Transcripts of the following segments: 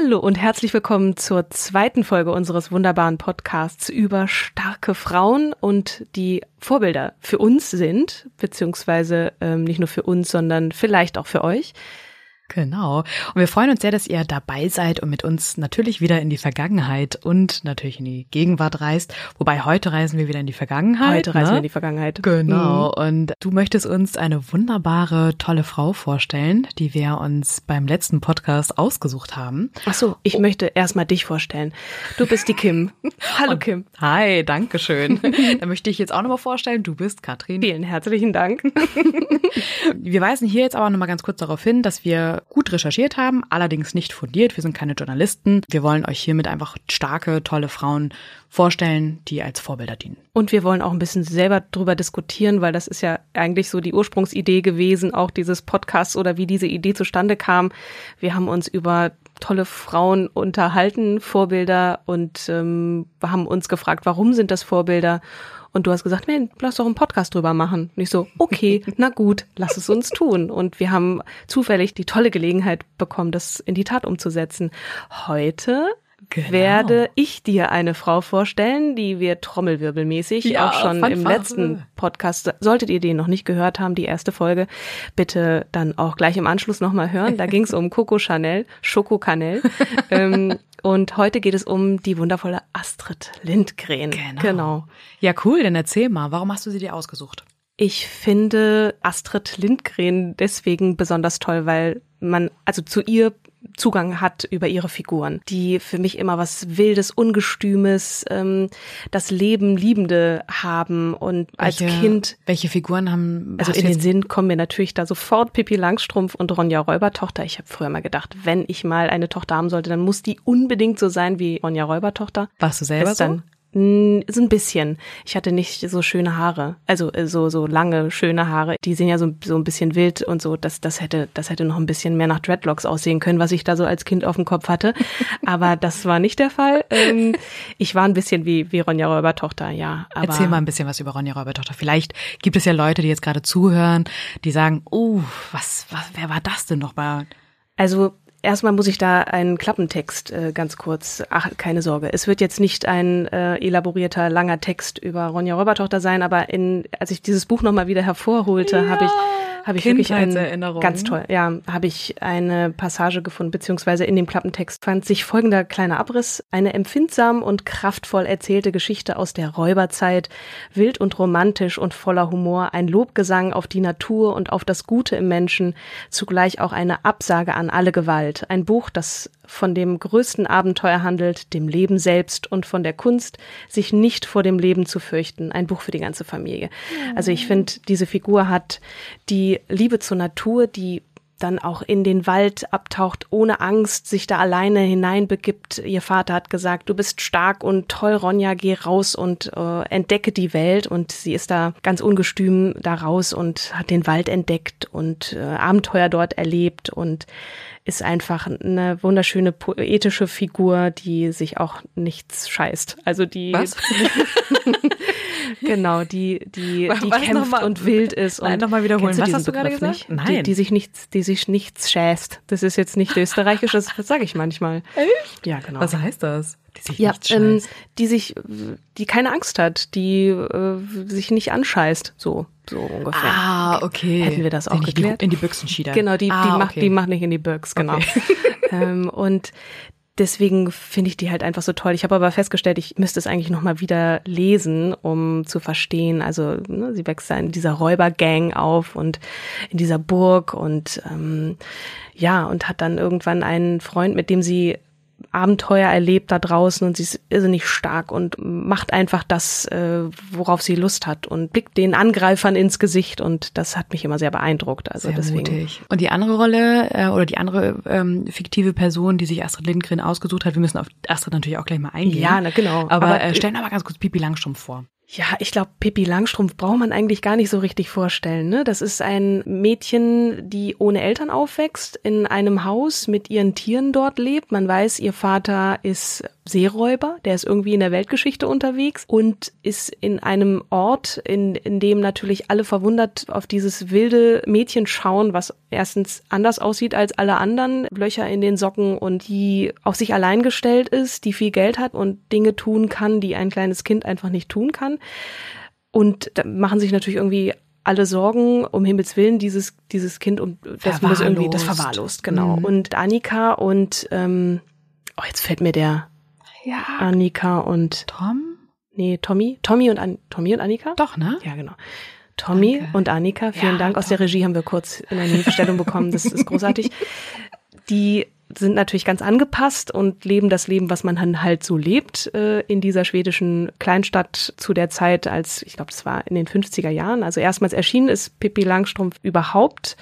Hallo und herzlich willkommen zur zweiten Folge unseres wunderbaren Podcasts über starke Frauen und die Vorbilder für uns sind, beziehungsweise ähm, nicht nur für uns, sondern vielleicht auch für euch. Genau. Und wir freuen uns sehr, dass ihr dabei seid und mit uns natürlich wieder in die Vergangenheit und natürlich in die Gegenwart reist. Wobei heute reisen wir wieder in die Vergangenheit. Heute reisen ne? wir in die Vergangenheit. Genau. Mhm. Und du möchtest uns eine wunderbare, tolle Frau vorstellen, die wir uns beim letzten Podcast ausgesucht haben. Ach so, ich oh. möchte erstmal dich vorstellen. Du bist die Kim. Hallo und Kim. Hi, danke schön. Dann möchte ich jetzt auch nochmal vorstellen, du bist Katrin. Vielen herzlichen Dank. wir weisen hier jetzt aber nochmal ganz kurz darauf hin, dass wir gut recherchiert haben, allerdings nicht fundiert. Wir sind keine Journalisten. Wir wollen euch hiermit einfach starke, tolle Frauen vorstellen, die als Vorbilder dienen. Und wir wollen auch ein bisschen selber drüber diskutieren, weil das ist ja eigentlich so die Ursprungsidee gewesen, auch dieses Podcasts oder wie diese Idee zustande kam. Wir haben uns über tolle Frauen unterhalten, Vorbilder und ähm, haben uns gefragt, warum sind das Vorbilder? Und du hast gesagt, Mensch, lass doch einen Podcast drüber machen. Und ich so, okay, na gut, lass es uns tun. Und wir haben zufällig die tolle Gelegenheit bekommen, das in die Tat umzusetzen. Heute Genau. werde ich dir eine Frau vorstellen, die wir trommelwirbelmäßig ja, auch schon im letzten Podcast, solltet ihr den noch nicht gehört haben, die erste Folge, bitte dann auch gleich im Anschluss nochmal hören. Da ging es um Coco Chanel, Schoko Canel. ähm, und heute geht es um die wundervolle Astrid Lindgren. Genau. genau. Ja, cool, dann erzähl mal, warum hast du sie dir ausgesucht? Ich finde Astrid Lindgren deswegen besonders toll, weil man, also zu ihr Zugang hat über ihre Figuren, die für mich immer was Wildes, Ungestümes, ähm, das Leben Liebende haben und welche, als Kind. Welche Figuren haben? Also in den Sinn kommen mir natürlich da sofort Pippi Langstrumpf und Ronja Räubertochter. Ich habe früher mal gedacht, wenn ich mal eine Tochter haben sollte, dann muss die unbedingt so sein wie Ronja Räubertochter. Warst du selber so? So ein bisschen. Ich hatte nicht so schöne Haare, also äh, so so lange schöne Haare. Die sind ja so so ein bisschen wild und so. Das das hätte das hätte noch ein bisschen mehr nach Dreadlocks aussehen können, was ich da so als Kind auf dem Kopf hatte. Aber das war nicht der Fall. Ähm, ich war ein bisschen wie wie Ronja Räubertochter, ja. Aber Erzähl mal ein bisschen was über Ronja Räubertochter. Vielleicht gibt es ja Leute, die jetzt gerade zuhören, die sagen, oh, was was wer war das denn noch mal? Also Erstmal muss ich da einen Klappentext äh, ganz kurz. Ach, keine Sorge. Es wird jetzt nicht ein äh, elaborierter, langer Text über Ronja Räubertochter sein, aber in, als ich dieses Buch nochmal wieder hervorholte, ja, habe ich, habe ich wirklich eine, ganz toll, ja, habe ich eine Passage gefunden, beziehungsweise in dem Klappentext fand sich folgender kleiner Abriss. Eine empfindsam und kraftvoll erzählte Geschichte aus der Räuberzeit, wild und romantisch und voller Humor, ein Lobgesang auf die Natur und auf das Gute im Menschen, zugleich auch eine Absage an alle Gewalt. Ein Buch, das von dem größten Abenteuer handelt, dem Leben selbst und von der Kunst, sich nicht vor dem Leben zu fürchten. Ein Buch für die ganze Familie. Also ich finde, diese Figur hat die Liebe zur Natur, die dann auch in den Wald abtaucht, ohne Angst, sich da alleine hineinbegibt. Ihr Vater hat gesagt, du bist stark und toll, Ronja, geh raus und äh, entdecke die Welt. Und sie ist da ganz ungestüm da raus und hat den Wald entdeckt und äh, Abenteuer dort erlebt und ist einfach eine wunderschöne poetische Figur, die sich auch nichts scheißt. Also die Was? genau, die die die Was kämpft mal, und wild ist Nein, und noch mal wiederholen. Was hast du gerade gesagt? Nicht? Nein, die, die, sich nichts, die sich nichts schäst. Das ist jetzt nicht österreichisch, das sage ich manchmal. Echt? Ja, genau. Was heißt das? Die sich Ja, ähm, die sich, die keine Angst hat, die äh, sich nicht anscheißt, so, so ungefähr. Ah, okay. Hätten wir das auch nicht geklärt? In die Büchsen schiedern. Genau, die, ah, die, macht, okay. die macht nicht in die Birks, genau. ähm, und deswegen finde ich die halt einfach so toll. Ich habe aber festgestellt, ich müsste es eigentlich nochmal wieder lesen, um zu verstehen. Also ne, sie wächst da in dieser Räubergang auf und in dieser Burg und ähm, ja, und hat dann irgendwann einen Freund, mit dem sie Abenteuer erlebt da draußen und sie ist irrsinnig stark und macht einfach das, äh, worauf sie Lust hat und blickt den Angreifern ins Gesicht und das hat mich immer sehr beeindruckt. Also Sehr deswegen. mutig. Und die andere Rolle äh, oder die andere ähm, fiktive Person, die sich Astrid Lindgren ausgesucht hat, wir müssen auf Astrid natürlich auch gleich mal eingehen. Ja, na, genau. Aber, Aber- äh, stellen wir mal ganz kurz Pipi Langstrumpf vor. Ja, ich glaube, Pippi Langstrumpf braucht man eigentlich gar nicht so richtig vorstellen. Ne? Das ist ein Mädchen, die ohne Eltern aufwächst, in einem Haus mit ihren Tieren dort lebt. Man weiß, ihr Vater ist Seeräuber, der ist irgendwie in der Weltgeschichte unterwegs und ist in einem Ort, in, in dem natürlich alle verwundert auf dieses wilde Mädchen schauen, was erstens anders aussieht als alle anderen, Löcher in den Socken und die auf sich allein gestellt ist, die viel Geld hat und Dinge tun kann, die ein kleines Kind einfach nicht tun kann. Und da machen sich natürlich irgendwie alle Sorgen, um Himmels Willen, dieses, dieses Kind und das muss irgendwie, das Verwahrlost. genau. Mhm. Und Annika und, ähm, oh, jetzt fällt mir der Ja. Annika und, Tom? nee, Tommy, Tommy und, An Tommy und Annika? Doch, ne? Ja, genau. Tommy Danke. und Annika, vielen Ja, Dank. Aus der. Regie haben wir kurz in eine Hilfestellung bekommen. Das ist großartig. Die sind natürlich ganz angepasst und leben das Leben, was man halt so lebt äh, in dieser schwedischen Kleinstadt zu der Zeit, als ich glaube, das war in den 50er Jahren. Also erstmals erschienen ist Pippi Langstrumpf überhaupt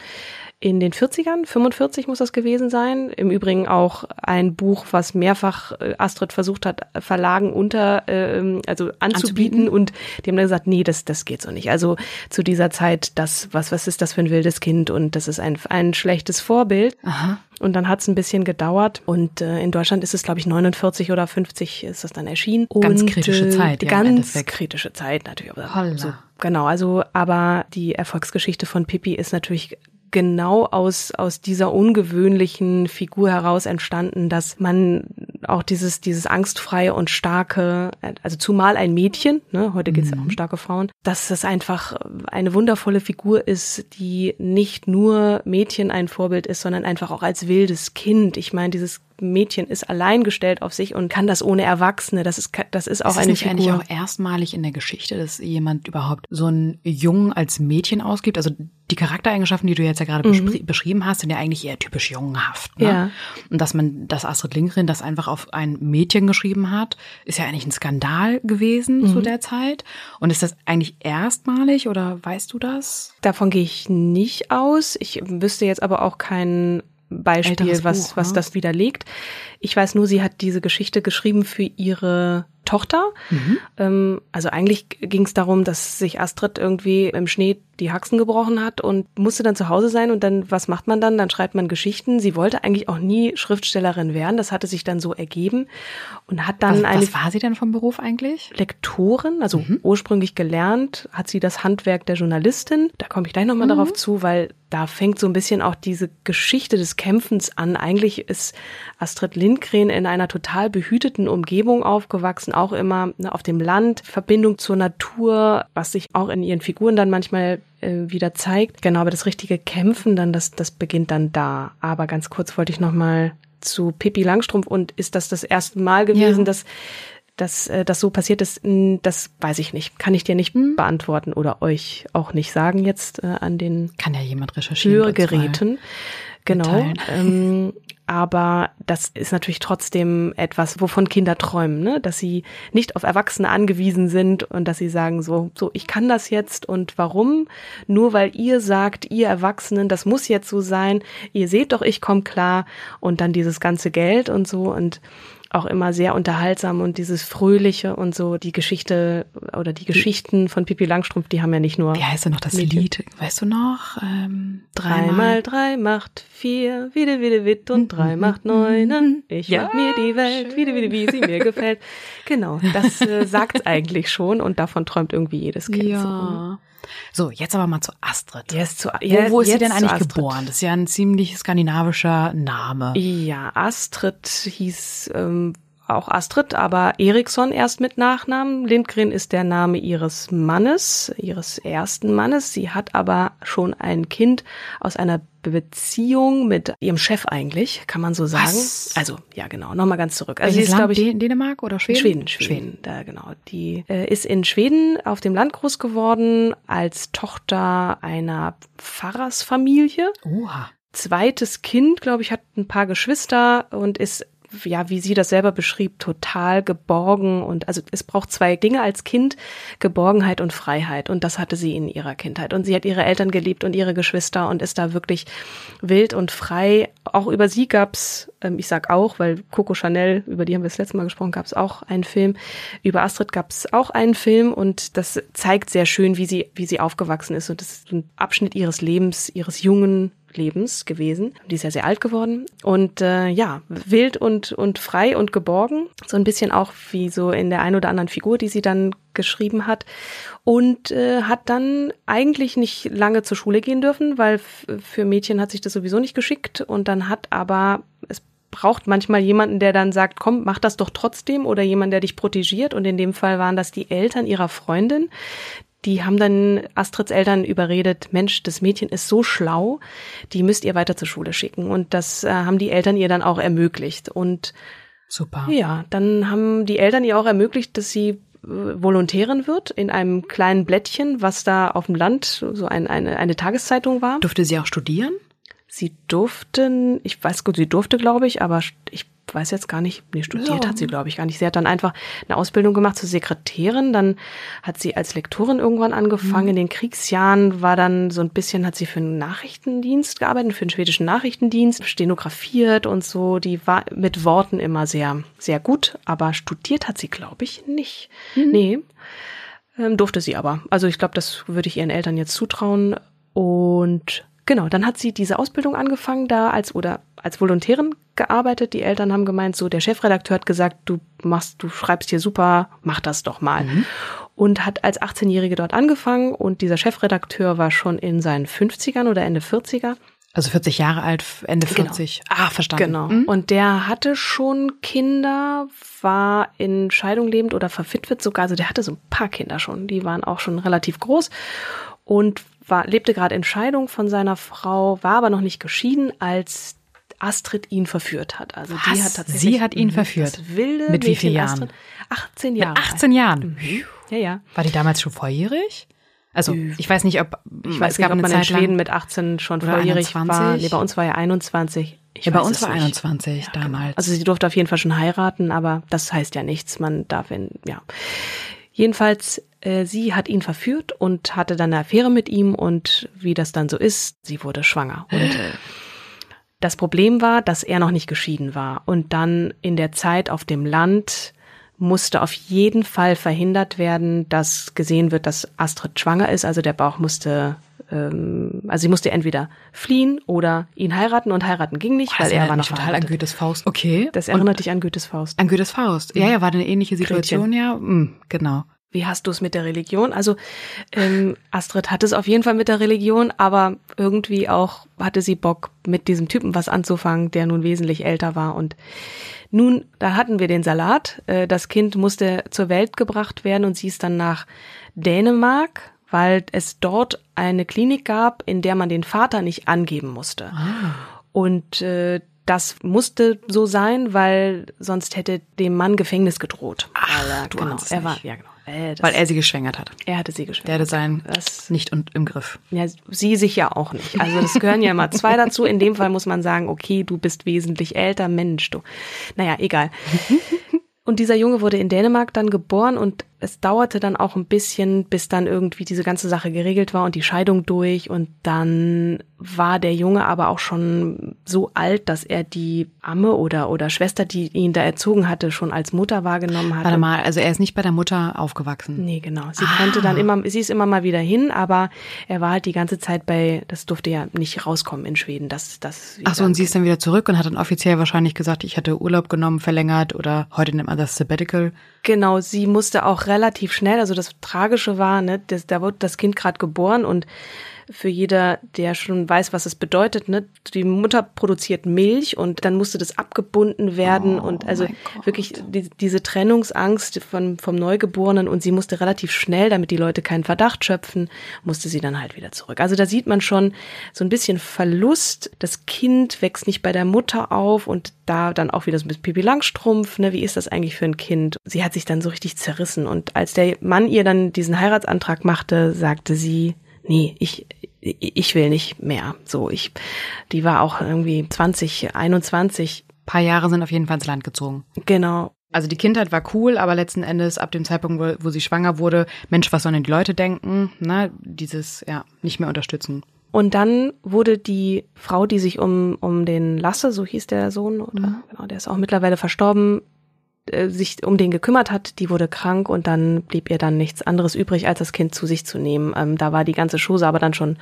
in den 40ern, 45 muss das gewesen sein. Im Übrigen auch ein Buch, was mehrfach äh, Astrid versucht hat, Verlagen unter, ähm, also anzubieten, Anzubieten. und die haben dann gesagt, nee, das, das geht so nicht. Also zu dieser Zeit, das, was, was ist das für ein wildes Kind und das ist ein, ein schlechtes Vorbild. Aha. Und dann hat es ein bisschen gedauert und äh, in Deutschland ist es, glaube ich, 49 oder 50 ist das dann erschienen. Ganz und, kritische äh, Zeit, ja, ganz Endeffekt. kritische Zeit natürlich. Aber Holla. so, genau, also aber die Erfolgsgeschichte von Pippi ist natürlich genau aus, aus dieser ungewöhnlichen Figur heraus entstanden, dass man auch dieses, dieses angstfreie und starke, also zumal ein Mädchen, ne, heute geht es ja auch um starke Frauen, dass es einfach eine wundervolle Figur ist, die nicht nur Mädchen ein Vorbild ist, sondern einfach auch als wildes Kind. Ich meine, dieses Mädchen ist alleingestellt auf sich und kann das ohne Erwachsene. Das ist, das ist auch Ist eine nicht eigentlich Figur. auch erstmalig in der Geschichte, dass jemand überhaupt so einen Jungen als Mädchen ausgibt? Also die Charaktereigenschaften, die du jetzt ja gerade beschri- beschrieben hast, sind ja eigentlich eher typisch jungenhaft. Ne? Mhm. Ja. Und dass man, dass Astrid Lindgren das einfach auf ein Mädchen geschrieben hat, ist ja eigentlich ein Skandal gewesen Mhm. zu der Zeit. Und ist das eigentlich erstmalig oder weißt du das? Davon gehe ich nicht aus. Ich wüsste jetzt aber auch kein Beispiel, was, Buch, was ne? das widerlegt. Ich weiß nur, sie hat diese Geschichte geschrieben für ihre Tochter. Mhm. Ähm, also eigentlich ging es darum, dass sich Astrid irgendwie im Schnee die Haxen gebrochen hat und musste dann zu Hause sein und dann, was macht man dann? Dann schreibt man Geschichten. Sie wollte eigentlich auch nie Schriftstellerin werden. Das hatte sich dann so ergeben und hat dann Was, eine was war sie denn vom Beruf eigentlich? Lektorin, also ursprünglich gelernt, hat sie das Handwerk der Journalistin. Da komme ich gleich nochmal darauf zu, weil da fängt so ein bisschen auch diese Geschichte des Kämpfens an. Eigentlich ist Astrid Lindgren in einer total behüteten Umgebung aufgewachsen, auch immer ne, auf dem Land, Verbindung zur Natur, was sich auch in ihren Figuren dann manchmal äh, wieder zeigt. Genau, aber das richtige Kämpfen dann, das, das beginnt dann da. Aber ganz kurz wollte ich nochmal zu Pippi Langstrumpf und ist das das erste Mal gewesen, Ja. dass dass äh, das so passiert ist, das weiß ich nicht. Kann ich dir nicht Hm. beantworten oder euch auch nicht sagen jetzt äh, an den Kann ja jemand recherchieren. Hörgeräten. Genau. Ähm, aber das ist natürlich trotzdem etwas, wovon Kinder träumen, ne? dass sie nicht auf Erwachsene angewiesen sind und dass sie sagen so, so ich kann das jetzt und warum? Nur weil ihr sagt, ihr Erwachsenen, das muss jetzt so sein. Ihr seht doch, ich komme klar und dann dieses ganze Geld und so und auch immer sehr unterhaltsam und dieses Fröhliche und so die Geschichte oder die Geschichten von Pippi Langstrumpf, die haben ja nicht nur Wie heißt denn noch das Mädchen. Lied? Weißt du noch? Ähm, Drei mal drei macht vier, wieder, wieder, wit und drei macht neun. Ich Ja, mach mir die Welt, wieder, wieder, wie sie mir gefällt. Genau, das äh, sagt's eigentlich schon und davon träumt irgendwie jedes Kind. Ja. So, jetzt aber mal zu Astrid. Jetzt zu, Wo, wo ist sie jetzt denn eigentlich geboren? Das ist ja ein ziemlich skandinavischer Name. Ja, Astrid hieß ähm, auch Astrid, aber Eriksson erst mit Nachnamen. Lindgren ist der Name ihres Mannes, ihres ersten Mannes. Sie hat aber schon ein Kind aus einer Beziehung mit ihrem Chef eigentlich, kann man so sagen. Was? Also, ja, genau. Nochmal ganz zurück. Also, Welches sie ist, glaube ich, Dän- Dänemark oder Schweden? Schweden, Schweden, da genau. Die äh, ist in Schweden auf dem Land groß geworden als Tochter einer Pfarrersfamilie. Oha. Zweites Kind, glaube ich, hat ein paar Geschwister und ist ja, wie sie das selber beschrieb, total geborgen und also es braucht zwei Dinge als Kind, Geborgenheit und Freiheit und das hatte sie in ihrer Kindheit und sie hat ihre Eltern geliebt und ihre Geschwister und ist da wirklich wild und frei. Auch über sie gab's, ähm, ich sag auch, weil Coco Chanel, über die haben wir das letzte Mal gesprochen, gab's auch einen Film. Über Astrid gab's auch einen Film und das zeigt sehr schön, wie sie wie sie aufgewachsen ist und das ist ein Abschnitt ihres Lebens, ihres jungen Lebens gewesen. Die ist ja sehr alt geworden und äh, ja, wild und, und frei und geborgen. So ein bisschen auch wie so in der ein oder anderen Figur, die sie dann geschrieben hat. Und äh, hat dann eigentlich nicht lange zur Schule gehen dürfen, weil für Mädchen hat sich das sowieso nicht geschickt. Und dann hat aber es braucht manchmal jemanden, der dann sagt, komm, mach das doch trotzdem oder jemand, der dich protegiert. Und in dem Fall waren das die Eltern ihrer Freundin, die haben dann Astrids Eltern überredet, Mensch, das Mädchen ist so schlau, die müsst ihr weiter zur Schule schicken. Und das äh, haben die Eltern ihr dann auch ermöglicht. Und Super. ja, dann haben die Eltern ihr auch ermöglicht, dass sie äh, Volontärin wird in einem kleinen Blättchen, was da auf dem Land so ein, eine, eine Tageszeitung war. Durfte sie auch studieren? Sie durften, ich weiß gut, sie durfte, glaube ich, aber ich weiß jetzt gar nicht, nee, studiert Ja. hat sie, glaube ich, gar nicht. Sie hat dann einfach eine Ausbildung gemacht zur Sekretärin, dann hat sie als Lektorin irgendwann angefangen. In den Kriegsjahren war dann so ein bisschen, hat sie für einen Nachrichtendienst gearbeitet, für den schwedischen Nachrichtendienst, stenografiert und so. Die war mit Worten immer sehr, sehr gut, aber studiert hat sie, glaube ich, nicht. Nee. Ähm, durfte sie aber. Also ich glaube, das würde ich ihren Eltern jetzt zutrauen. Und genau, dann hat sie diese Ausbildung angefangen, da als oder als Volontärin gearbeitet. Die Eltern haben gemeint, so der Chefredakteur hat gesagt, du machst, du schreibst hier super, mach das doch mal. Und hat als 18-Jährige dort angefangen und dieser Chefredakteur war schon in seinen 50ern oder Ende 40er. Also 40 Jahre alt, Ende Genau. 40. Ah, verstanden. Genau. Mhm. Und der hatte schon Kinder, war in Scheidung lebend oder verwitwet sogar. Also der hatte so ein paar Kinder schon. Die waren auch schon relativ groß und war, lebte gerade in Scheidung von seiner Frau, war aber noch nicht geschieden, als Astrid ihn verführt hat. Also die Was? hat tatsächlich. Sie hat ihn Mhm, verführt? Wilde Mit wie vielen Jahren? Astrid. 18 Mit Jahre. 18 Jahren. alt. Ja, ja. War die damals schon volljährig? Also, ich weiß nicht, ob Ich weiß es nicht, gab ob eine man in Schweden mit 18 schon volljährig war. 21. Nee, bei uns war er 21. Ich Ja, bei uns war nicht. 21 damals. Also sie durfte auf jeden Fall schon heiraten, aber das heißt ja nichts. Man darf in, ja. Jedenfalls, sie hat ihn verführt und hatte dann eine Affäre mit ihm und wie das dann so ist, sie wurde schwanger. Und das Problem war, dass er noch nicht geschieden war. Und dann in der Zeit auf dem Land musste auf jeden Fall verhindert werden, dass gesehen wird, dass Astrid schwanger ist. Also der Bauch musste, ähm, also sie musste entweder fliehen oder ihn heiraten und heiraten ging nicht, Boah, weil er war noch total an. Goethes Faust. Okay. Das Und erinnert dich an Goethes Faust. an Goethes Faust. Ja, ja, war eine ähnliche Situation, ja. Hm, genau. Wie hast du es mit der Religion? Also ähm, Astrid hat es auf jeden Fall mit der Religion, aber irgendwie auch hatte sie Bock, mit diesem Typen was anzufangen, der nun wesentlich älter war. Und nun, da hatten wir den Salat. Äh, das Kind musste zur Welt gebracht werden und sie ist dann nach Dänemark, weil es dort eine Klinik gab, in der man den Vater nicht angeben musste. Und äh, das musste so sein, weil sonst hätte dem Mann Gefängnis gedroht. Ach, weil du genau, er war, ja genau. Das, Weil er sie geschwängert hat. er hatte sie geschwängert. Der hatte sein Das- nicht und im Griff. Ja, sie sich ja auch nicht. Also das gehören ja immer zwei dazu. In dem Fall muss man sagen, okay, du bist wesentlich älter, Mensch, du. Naja, egal. Und dieser Junge wurde in Dänemark dann geboren und es dauerte dann auch ein bisschen, bis dann irgendwie diese ganze Sache geregelt war und die Scheidung durch. Und dann war der Junge aber auch schon so alt, dass er die Amme oder, oder Schwester, die ihn da erzogen hatte, schon als Mutter wahrgenommen hatte. Warte mal, also er ist nicht bei der Mutter aufgewachsen. Nee, genau. Sie konnte dann immer, sie ist immer mal wieder hin, aber er war halt die ganze Zeit bei, das durfte ja nicht rauskommen in Schweden, dass das. Ach so, und sie ist dann wieder zurück und hat dann offiziell wahrscheinlich gesagt, ich hatte Urlaub genommen, verlängert oder heute nennt man das Sabbatical. Genau, sie musste auch relativ schnell, also das Tragische war, ne, das, da wurde das Kind gerade geboren und für jeder, der schon weiß, was es bedeutet. Ne? Die Mutter produziert Milch und dann musste das abgebunden werden Oh und also wirklich die, diese Trennungsangst von, vom Neugeborenen und sie musste relativ schnell, damit die Leute keinen Verdacht schöpfen, musste sie dann halt wieder zurück. Also da sieht man schon so ein bisschen Verlust. Das Kind wächst nicht bei der Mutter auf und da dann auch wieder so ein bisschen Pipi Langstrumpf, ne, wie ist das eigentlich für ein Kind? Sie hat sich dann so richtig zerrissen und als der Mann ihr dann diesen Heiratsantrag machte, sagte sie, nee, ich, ich will nicht mehr. So, ich, die war auch irgendwie 20, 21, paar Jahre sind auf jeden Fall ins Land gezogen. genau. Also die Kindheit war cool, aber letzten Endes ab dem Zeitpunkt, wo, wo sie schwanger wurde, Mensch, was sollen denn die Leute denken? Ne? Dieses, ja, nicht mehr unterstützen. Und dann wurde die Frau, die sich um, um den Lasse, so hieß der Sohn, oder genau, der ist auch mittlerweile verstorben, äh, sich um den gekümmert hat, die wurde krank und dann blieb ihr dann nichts anderes übrig, als das Kind zu sich zu nehmen. Ähm, da war die ganze Chose aber dann schon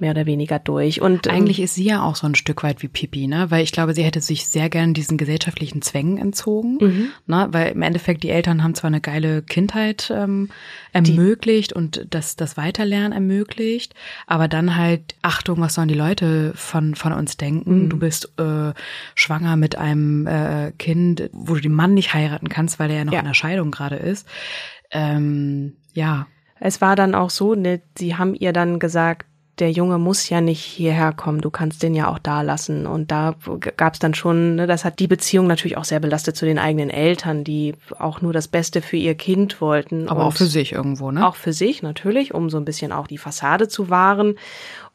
mehr oder weniger durch. Und ähm, Eigentlich ist sie ja auch so ein Stück weit wie Pipi, ne? Weil ich glaube, sie hätte sich sehr gern diesen gesellschaftlichen Zwängen entzogen, Mhm. ne? Weil im Endeffekt die Eltern haben zwar eine geile Kindheit ähm, ermöglicht und das das Weiterlernen ermöglicht, aber dann halt Achtung, was sollen die Leute von von uns denken? Mhm. Du bist äh, schwanger mit einem äh, Kind, wo du den Mann nicht heiraten kannst, weil er ja noch Ja. in der Scheidung gerade ist. Ähm, ja, Es war dann auch so, ne, sie haben ihr dann gesagt, der Junge muss ja nicht hierher kommen, du kannst den ja auch da lassen. Und da gab es dann schon, ne, das hat die Beziehung natürlich auch sehr belastet zu den eigenen Eltern, die auch nur das Beste für ihr Kind wollten. aber auch für sich irgendwo, ne? Auch für sich natürlich, um so ein bisschen auch die Fassade zu wahren.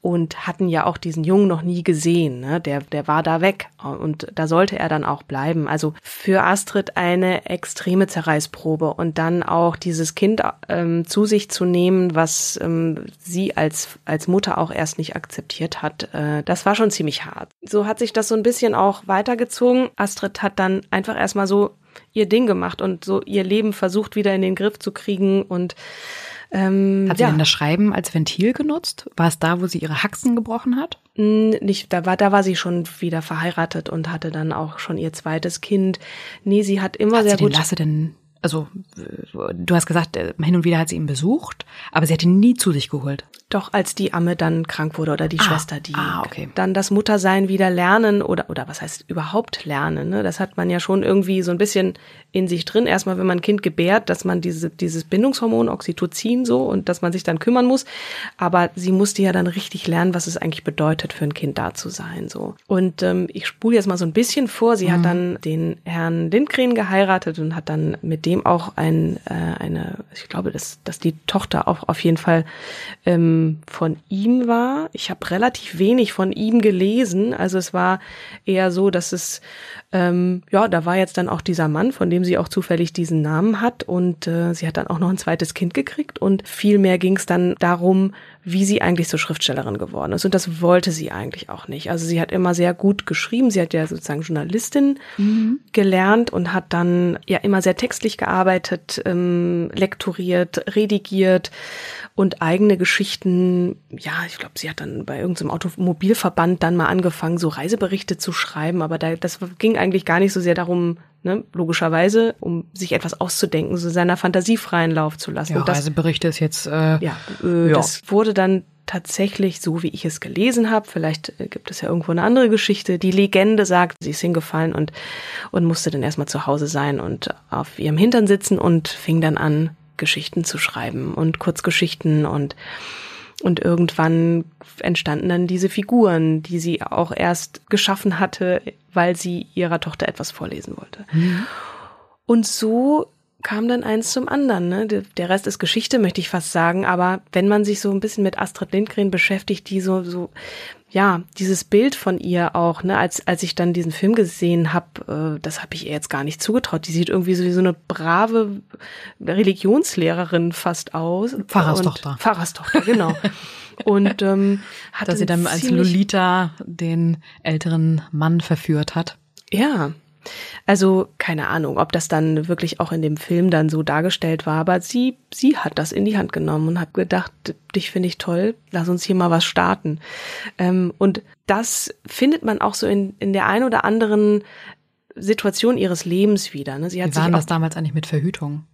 Und hatten ja auch diesen Jungen noch nie gesehen. Ne? Der, der war da weg. Und da sollte er dann auch bleiben. Also für Astrid eine extreme Zerreißprobe. Und dann auch dieses Kind ähm, zu sich zu nehmen, was ähm, sie als, als Mutter auch erst nicht akzeptiert hat. Äh, das war schon ziemlich hart. So hat sich das so ein bisschen auch weitergezogen. Astrid hat dann einfach erstmal so ihr Ding gemacht und so ihr Leben versucht wieder in den Griff zu kriegen und ähm, Hat sie ja, denn das Schreiben als Ventil genutzt? War es da, wo sie ihre Haxen gebrochen hat? nicht, da war, da war sie schon wieder verheiratet und hatte dann auch schon ihr zweites Kind. Nee, sie hat immer Hat sehr sie den gut. Lasse denn, also du hast gesagt, äh, hin und wieder hat sie ihn besucht, aber sie hat ihn nie zu sich geholt. Doch als die Amme dann krank wurde oder die Ah, Schwester, die ah, okay. dann das Muttersein wieder lernen oder oder was heißt überhaupt lernen, ne? Das hat man ja schon irgendwie so ein bisschen in sich drin. Erstmal, wenn man ein Kind gebärt, dass man diese dieses Bindungshormon Oxytocin so und dass man sich dann kümmern muss, aber sie musste ja dann richtig lernen, was es eigentlich bedeutet für ein Kind da zu sein so. Und ähm, ich spule jetzt mal so ein bisschen vor. Sie Mhm. hat dann den Herrn Lindgren geheiratet und hat dann mit dem auch ein äh, eine ich glaube, dass dass die Tochter auch auf jeden Fall ähm, von ihm war. Ich habe relativ wenig von ihm gelesen. Also es war eher so, dass es, ähm, ja, da war jetzt dann auch dieser Mann, von dem sie auch zufällig diesen Namen hat. Und äh, sie hat dann auch noch ein zweites Kind gekriegt. Und viel mehr ging es dann darum, wie sie eigentlich zur Schriftstellerin geworden ist. Und das wollte sie eigentlich auch nicht. Also sie hat immer sehr gut geschrieben. Sie hat ja sozusagen Journalistin gelernt und hat dann ja immer sehr textlich gearbeitet, ähm, lektoriert, redigiert und eigene Geschichten. Ja, ich glaube, sie hat dann bei irgendeinem Automobilverband dann mal angefangen, so Reiseberichte zu schreiben. Aber da, das ging eigentlich gar nicht so sehr darum, ne, logischerweise, um sich etwas auszudenken, so seiner Fantasie freien Lauf zu lassen. Ja, und das, Reiseberichte ist jetzt, äh, ja, äh, Ja. das wurde dann tatsächlich so, wie ich es gelesen habe. Vielleicht äh, gibt es ja irgendwo eine andere Geschichte. Die Legende sagt, sie ist hingefallen und, und musste dann erstmal zu Hause sein und auf ihrem Hintern sitzen und fing dann an, Geschichten zu schreiben und Kurzgeschichten und und irgendwann entstanden dann diese Figuren, die sie auch erst geschaffen hatte, weil sie ihrer Tochter etwas vorlesen wollte. Und so kam dann eins zum anderen. Ne? Der- Rest ist Geschichte, möchte ich fast sagen. Aber wenn man sich so ein bisschen mit Astrid Lindgren beschäftigt, die so, so, ja, dieses Bild von ihr auch, ne, als, als ich dann diesen Film gesehen habe, äh, das habe ich ihr jetzt gar nicht zugetraut. Die sieht irgendwie so wie so eine brave Religionslehrerin fast aus. Pfarrerstochter. Und, Pfarrerstochter, genau. Und ähm, hat dass sie dann als Lolita den älteren Mann verführt hat. Ja. Also keine Ahnung, ob das dann wirklich auch in dem Film dann so dargestellt war, aber sie sie hat das in die Hand genommen und hat gedacht, dich finde ich toll, lass uns hier mal was starten. Ähm, und das findet man auch so in in der ein oder anderen Situation ihres Lebens wieder. Ne? Sie hat Wie war das damals eigentlich mit Verhütung?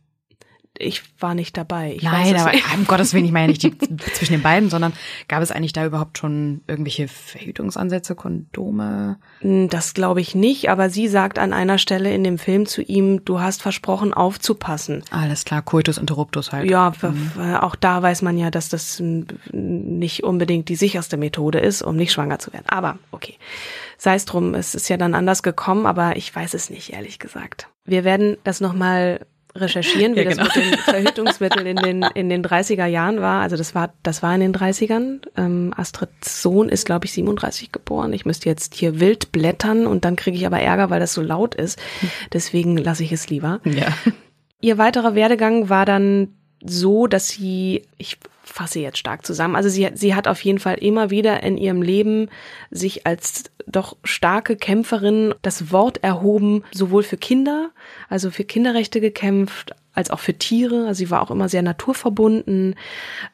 Ich war nicht dabei. Ich Nein, aber um Gottes Willen, ich meine nicht die, zwischen den beiden, sondern gab es eigentlich da überhaupt schon irgendwelche Verhütungsansätze, Kondome? Hm, das glaube ich nicht, aber sie sagt an einer Stelle in dem Film zu ihm, du hast versprochen aufzupassen. Alles klar, Coitus interruptus halt. Ja, mhm. auch da weiß man ja, dass das nicht unbedingt die sicherste Methode ist, um nicht schwanger zu werden. Aber okay, sei es drum, es ist ja dann anders gekommen, aber ich weiß es nicht, ehrlich gesagt. Wir werden das nochmal recherchieren, wie ja, genau. das mit den Verhütungsmitteln in den, in den 30er Jahren war. Also das war, das war in den 30ern. Ähm, Astrids Sohn ist, glaube ich, 37 geboren. Ich müsste jetzt hier wild blättern und dann kriege ich aber Ärger, weil das so laut ist. Deswegen lasse ich es lieber. Ja. Ihr weiterer Werdegang war dann so, dass sie, ich fasse jetzt stark zusammen. Also sie, sie hat auf jeden Fall immer wieder in ihrem Leben sich als doch starke Kämpferin das Wort erhoben, sowohl für Kinder, also für Kinderrechte gekämpft, als auch für Tiere. Also sie war auch immer sehr naturverbunden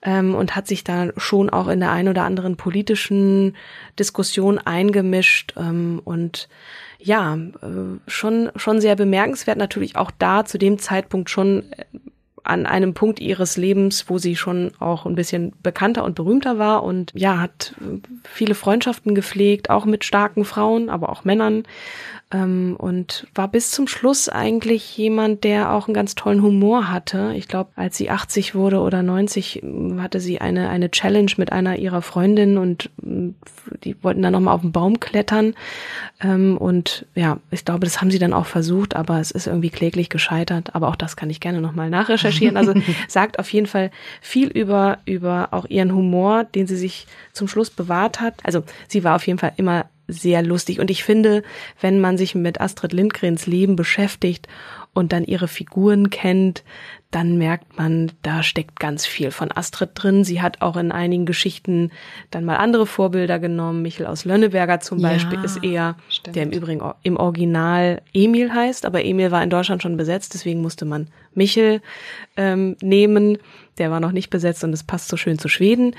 ähm, und hat sich da schon auch in der einen oder anderen politischen Diskussion eingemischt ähm, und ja, äh, schon, schon sehr bemerkenswert natürlich auch da zu dem Zeitpunkt schon an einem Punkt ihres Lebens, wo sie schon auch ein bisschen bekannter und berühmter war und ja, hat viele Freundschaften gepflegt, auch mit starken Frauen, aber auch Männern ähm, und war bis zum Schluss eigentlich jemand, der auch einen ganz tollen Humor hatte. Ich glaube, als sie 80 wurde oder 90, hatte sie eine, eine Challenge mit einer ihrer Freundinnen und die wollten dann nochmal auf den Baum klettern. Ähm, und ja, ich glaube, das haben sie dann auch versucht, aber es ist irgendwie kläglich gescheitert. Aber auch das kann ich gerne nochmal nachrecherchieren. Also sagt auf jeden Fall viel über, über auch ihren Humor, den sie sich zum Schluss bewahrt hat. Also sie war auf jeden Fall immer sehr lustig. Und ich finde, wenn man sich mit Astrid Lindgrens Leben beschäftigt und dann ihre Figuren kennt, dann merkt man, da steckt ganz viel von Astrid drin. Sie hat auch in einigen Geschichten dann mal andere Vorbilder genommen. Michel aus Lönneberger zum ja, Beispiel ist eher, stimmt. der im Übrigen im Original Emil heißt, aber Emil war in Deutschland schon besetzt, deswegen musste man Michel ähm, nehmen. Der war noch nicht besetzt und es passt so schön zu Schweden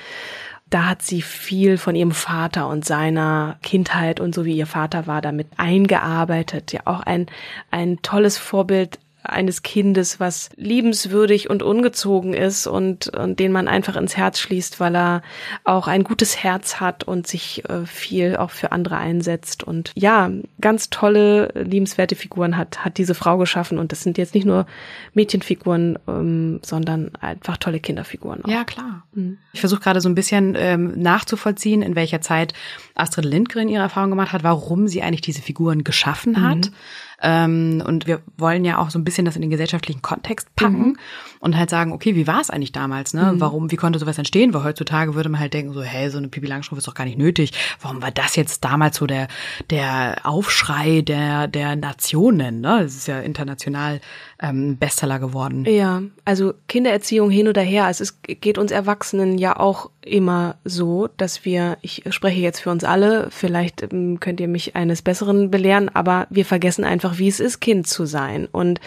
da hat sie viel von ihrem Vater und seiner Kindheit und so wie ihr Vater war damit eingearbeitet. Ja, auch ein, ein tolles Vorbild eines Kindes, was liebenswürdig und ungezogen ist und, und den man einfach ins Herz schließt, weil er auch ein gutes Herz hat und sich äh, viel auch für andere einsetzt. Und ja, ganz tolle, liebenswerte Figuren hat, hat diese Frau geschaffen. Und das sind jetzt nicht nur Mädchenfiguren, ähm, sondern einfach tolle Kinderfiguren. Auch. Ja, klar. Mhm. Ich versuche gerade so ein bisschen ähm, nachzuvollziehen, in welcher Zeit Astrid Lindgren ihre Erfahrung gemacht hat, warum sie eigentlich diese Figuren geschaffen hat. Mhm. Ähm, und wir wollen ja auch so ein bisschen das in den gesellschaftlichen Kontext packen mhm. und halt sagen, okay, wie war es eigentlich damals? Ne? Mhm. Warum, wie konnte sowas entstehen? Weil heutzutage würde man halt denken, so, hey, so eine Pipi Langstrumpf ist doch gar nicht nötig. Warum war das jetzt damals so der, der Aufschrei der, der Nationen? Ne? Das ist ja international ähm, Bestseller geworden. Ja, also Kindererziehung hin oder her. Es geht uns Erwachsenen ja auch immer so, dass wir, ich spreche jetzt für uns alle, vielleicht ähm, könnt ihr mich eines Besseren belehren, aber wir vergessen einfach, wie es ist, Kind zu sein und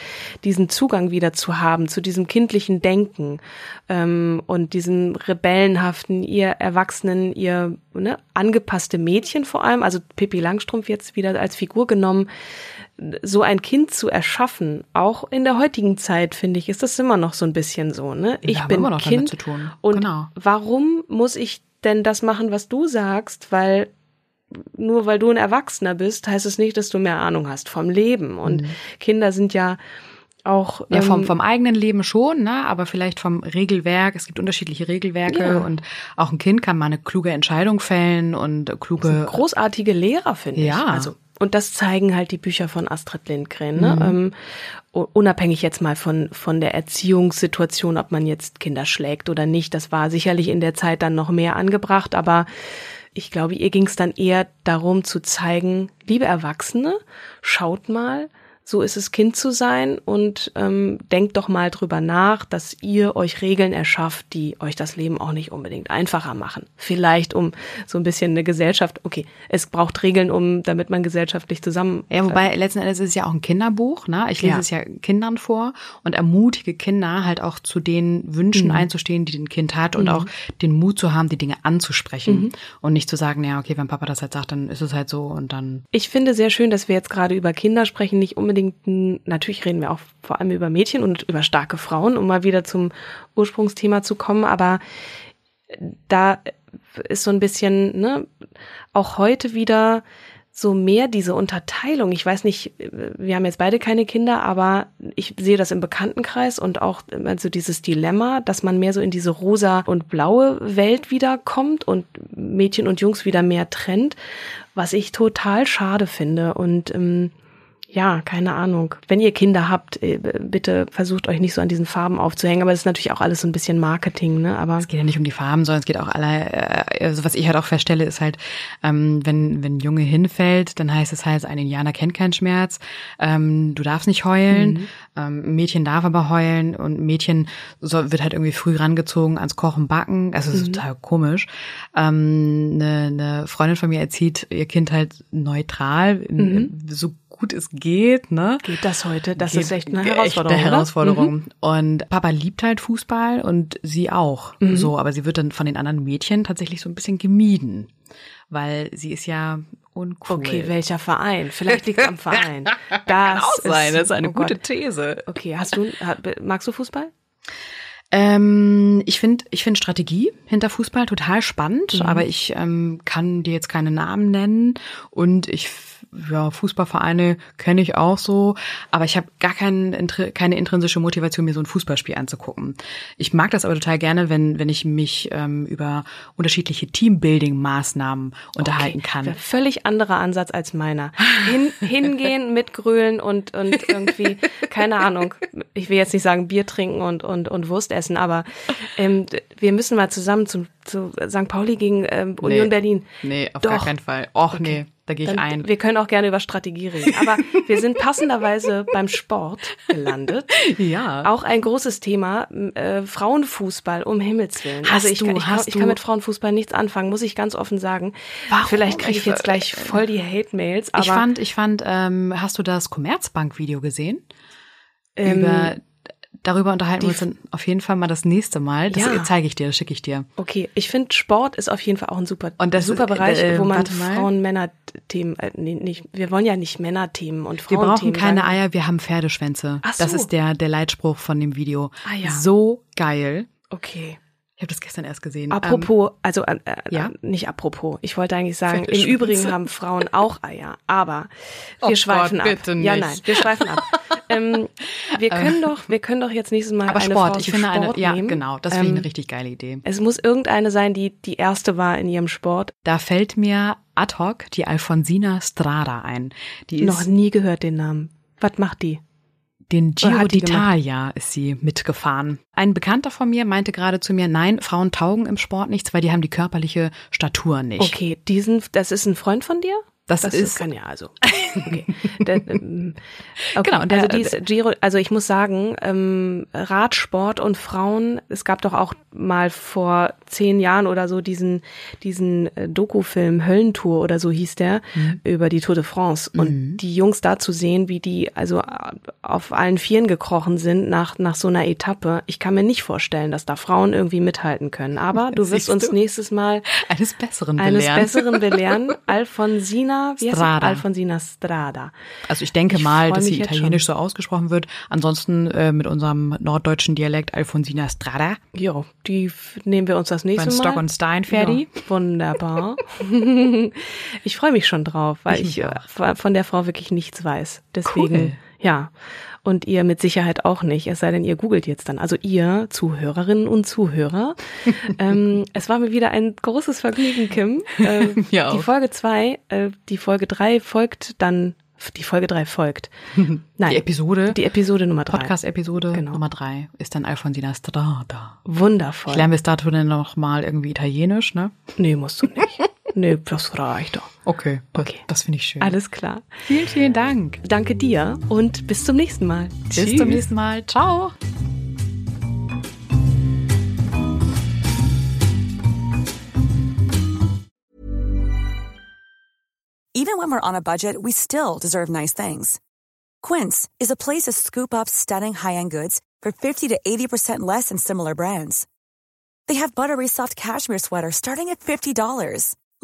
diesen Zugang wieder zu haben zu diesem kindlichen Denken ähm, und diesem rebellenhaften, ihr Erwachsenen, ihr ne, angepasste Mädchen vor allem, also Pippi Langstrumpf jetzt wieder als Figur genommen, so ein Kind zu erschaffen, auch in der heutigen Zeit, finde ich, ist das immer noch so ein bisschen so, ne? Ich ja, bin immer noch Kind zu tun. und genau. warum muss ich denn das machen, was du sagst? Weil nur weil du ein Erwachsener bist, heißt es nicht, dass du mehr Ahnung hast vom Leben. Und mhm. Kinder sind ja auch ja vom ähm, vom eigenen Leben schon, ne, aber vielleicht vom Regelwerk. Es gibt unterschiedliche Regelwerke ja. und auch ein Kind kann mal eine kluge Entscheidung fällen und kluge großartige Lehrer finde ja. ich. Also und das zeigen halt die Bücher von Astrid Lindgren. Ne? Mhm. Ähm, unabhängig jetzt mal von, von der Erziehungssituation, ob man jetzt Kinder schlägt oder nicht. Das war sicherlich in der Zeit dann noch mehr angebracht, aber ich glaube, ihr ging es dann eher darum zu zeigen, liebe Erwachsene, schaut mal, so ist es Kind zu sein und ähm, denkt doch mal drüber nach, dass ihr euch Regeln erschafft, die euch das Leben auch nicht unbedingt einfacher machen. Vielleicht um so ein bisschen eine Gesellschaft, okay, es braucht Regeln, um damit man gesellschaftlich zusammen. Ja, wobei äh, letzten Endes ist es ja auch ein Kinderbuch, ne? Ich lese ja. es ja Kindern vor und ermutige Kinder halt auch zu den Wünschen mhm. einzustehen, die ein Kind hat und mhm. auch den Mut zu haben, die Dinge anzusprechen mhm. und nicht zu sagen, ja, okay, wenn Papa das halt sagt, dann ist es halt so und dann. Ich finde sehr schön, dass wir jetzt gerade über Kinder sprechen, nicht unbedingt unbedingt, natürlich reden wir auch vor allem über Mädchen und über starke Frauen, um mal wieder zum Ursprungsthema zu kommen, aber da ist so ein bisschen, ne, auch heute wieder so mehr diese Unterteilung. Ich weiß nicht, wir haben jetzt beide keine Kinder, aber ich sehe das im Bekanntenkreis und auch also dieses Dilemma, dass man mehr so in diese rosa und blaue Welt wiederkommt und Mädchen und Jungs wieder mehr trennt, was ich total schade finde und ähm, ja, keine Ahnung. Wenn ihr Kinder habt, äh, bitte versucht euch nicht so an diesen Farben aufzuhängen. Aber es ist natürlich auch alles so ein bisschen Marketing, ne? Aber es geht ja nicht um die Farben, sondern es geht auch alle. Äh, also was ich halt auch feststelle, ist halt, ähm, wenn wenn Junge hinfällt, dann heißt es halt, ein Indianer kennt keinen Schmerz. Ähm, du darfst nicht heulen. Mhm. Ähm, Mädchen darf aber heulen und Mädchen so, wird halt irgendwie früh rangezogen ans Kochen, Backen. Also mhm. ist total komisch. Ähm, eine, eine Freundin von mir erzieht ihr Kind halt neutral, mhm. so gut es geht, ne? Geht das heute? Das geht, ist echt eine Herausforderung. Echt eine Herausforderung. Mhm. Und Papa liebt halt Fußball und sie auch. Mhm. So, aber sie wird dann von den anderen Mädchen tatsächlich so ein bisschen gemieden. Weil sie ist ja uncool. Okay, welcher Verein? Vielleicht liegt es am Verein. Das Kann auch sein, das ist eine oh gute Gott. These. Okay, hast du, magst du Fußball? Ähm, ich finde ich finde Strategie hinter Fußball total spannend, mhm. aber ich ähm, kann dir jetzt keine Namen nennen und ich ja, Fußballvereine kenne ich auch so, aber ich habe gar kein, keine intrinsische Motivation, mir so ein Fußballspiel anzugucken. Ich mag das aber total gerne, wenn, wenn ich mich ähm, über unterschiedliche Teambuilding-Maßnahmen unterhalten okay. kann. Völlig anderer Ansatz als meiner. Hin, hingehen, mitgrölen und, und irgendwie, keine Ahnung, ich will jetzt nicht sagen Bier trinken und, und, und Wurst essen, aber ähm, wir müssen mal zusammen zum, zu St. Pauli gegen ähm, Union nee, Berlin. Nee, auf Doch. gar keinen Fall. Och, okay. nee. Da gehe ich ein. Wir können auch gerne über Strategie reden. Aber wir sind passenderweise beim Sport gelandet. Ja. Auch ein großes Thema, äh, Frauenfußball, um Himmels Willen. Hast also ich, du, ich, hast ich, kann, ich kann mit Frauenfußball nichts anfangen, muss ich ganz offen sagen. Warum? Vielleicht kriege ich jetzt gleich voll die Hate-Mails. Ich fand, ich fand, ähm, hast du das Commerzbank-Video gesehen? Ähm, über Darüber unterhalten wir uns dann auf jeden Fall mal das nächste Mal. Das ja. zeige ich dir, das schicke ich dir. Okay, ich finde Sport ist auf jeden Fall auch ein super, und das super ist, Bereich, äh, wo man Frauen-Männer-Themen, äh, nee, nicht, wir wollen ja nicht Männer-Themen und Frauen-Themen. Wir brauchen keine sagen. Eier, wir haben Pferdeschwänze. Ach so. Das ist der, der Leitspruch von dem Video. Ah, ja. So geil. Okay. Ich habe das gestern erst gesehen. Apropos, ähm, also äh, äh, ja? nicht apropos. Ich wollte eigentlich sagen, im Übrigen haben Frauen auch Eier, aber wir oh schweifen Gott, ab. Bitte nicht. Ja, nein, wir schweifen ab. ähm, wir können doch, wir können doch jetzt nächstes Mal aber eine Sport. Frau ich finde Sport eine, ja, nehmen. genau, das finde ich ähm, eine richtig geile Idee. Es muss irgendeine sein, die die erste war in ihrem Sport. Da fällt mir ad hoc die Alfonsina Strada ein. Die ist noch nie gehört den Namen. Was macht die? Den Giro d'Italia ist sie mitgefahren. Ein Bekannter von mir meinte gerade zu mir, nein, Frauen taugen im Sport nichts, weil die haben die körperliche Statur nicht. Okay, diesen, das ist ein Freund von dir? Das, das ist kann ja also. Okay. Der, ähm, okay. Genau, der, also dies Giro, also ich muss sagen, ähm, Radsport und Frauen, es gab doch auch mal vor zehn Jahren oder so diesen diesen äh, Dokufilm Höllentour oder so hieß der mhm. über die Tour de France und mhm. die Jungs da zu sehen, wie die also auf allen Vieren gekrochen sind nach nach so einer Etappe. Ich kann mir nicht vorstellen, dass da Frauen irgendwie mithalten können. Aber du wirst uns du? nächstes Mal eines Besseren belehren. Eines Besseren belehren. Alfonsina, wie Strada. Alfonsina Strada. Also ich denke ich mal, dass sie italienisch so ausgesprochen wird. Ansonsten äh, mit unserem norddeutschen Dialekt Alfonsina Strada. Ja, die nehmen wir uns das nächste Mal. Stock und Stein fertig. Ja, wunderbar. ich freue mich schon drauf, weil ich, ich von der Frau wirklich nichts weiß. Deswegen, cool. ja. Und ihr mit Sicherheit auch nicht, es sei denn, ihr googelt jetzt dann. Also ihr Zuhörerinnen und Zuhörer. ähm, es war mir wieder ein großes Vergnügen, Kim. Ähm, ja die Folge zwei, äh, die Folge drei folgt dann die Folge drei folgt. Nein. Die Episode. Die Episode Nummer drei. Podcast-Episode genau. Nummer drei ist dann Alfonsina Strada. Wundervoll. Ich lerne bis dato dann noch mal irgendwie Italienisch, ne? Nee, musst du nicht. Nee, das reicht doch. Okay, okay. Das finde ich schön. Alles klar. Vielen, vielen Dank. Danke dir und bis zum nächsten Mal. Tschüss. Bis zum nächsten Mal. Ciao. Even when we're on a budget, we still deserve nice things. Quince is a place to scoop up stunning high-end goods for 50 to 80% less than similar brands. They have buttery soft cashmere sweaters starting at $50,